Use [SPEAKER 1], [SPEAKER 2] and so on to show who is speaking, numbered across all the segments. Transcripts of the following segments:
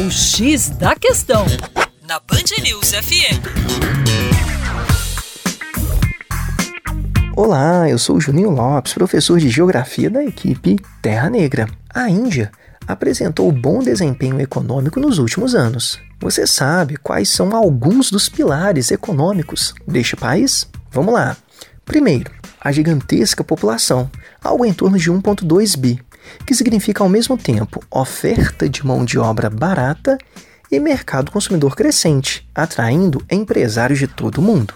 [SPEAKER 1] O X da Questão, na Band News FM.
[SPEAKER 2] Olá, eu sou o Juninho Lopes, professor de Geografia da equipe Terra Negra. A Índia apresentou bom desempenho econômico nos últimos anos. Você sabe quais são alguns dos pilares econômicos deste país? Vamos lá. Primeiro, a gigantesca população, algo em torno de 1,2 bi, que significa ao mesmo tempo oferta de mão de obra barata e mercado consumidor crescente, atraindo empresários de todo o mundo.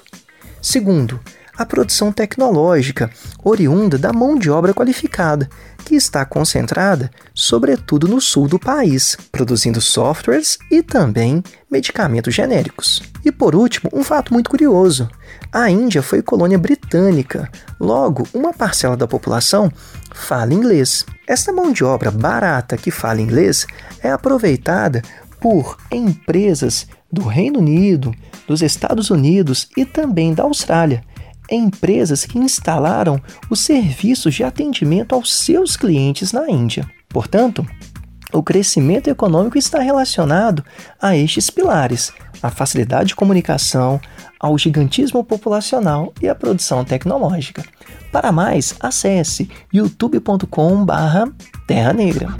[SPEAKER 2] Segundo, a produção tecnológica, oriunda da mão de obra qualificada, que está concentrada sobretudo no sul do país, produzindo softwares e também medicamentos genéricos. E por último, um fato muito curioso: a Índia foi colônia britânica, logo, uma parcela da população fala inglês. Essa mão de obra barata que fala inglês é aproveitada por empresas do Reino Unido, dos Estados Unidos e também da Austrália empresas que instalaram os serviços de atendimento aos seus clientes na Índia. Portanto, o crescimento econômico está relacionado a estes pilares: a facilidade de comunicação, ao gigantismo populacional e à produção tecnológica. Para mais, acesse youtube.com/terra negra.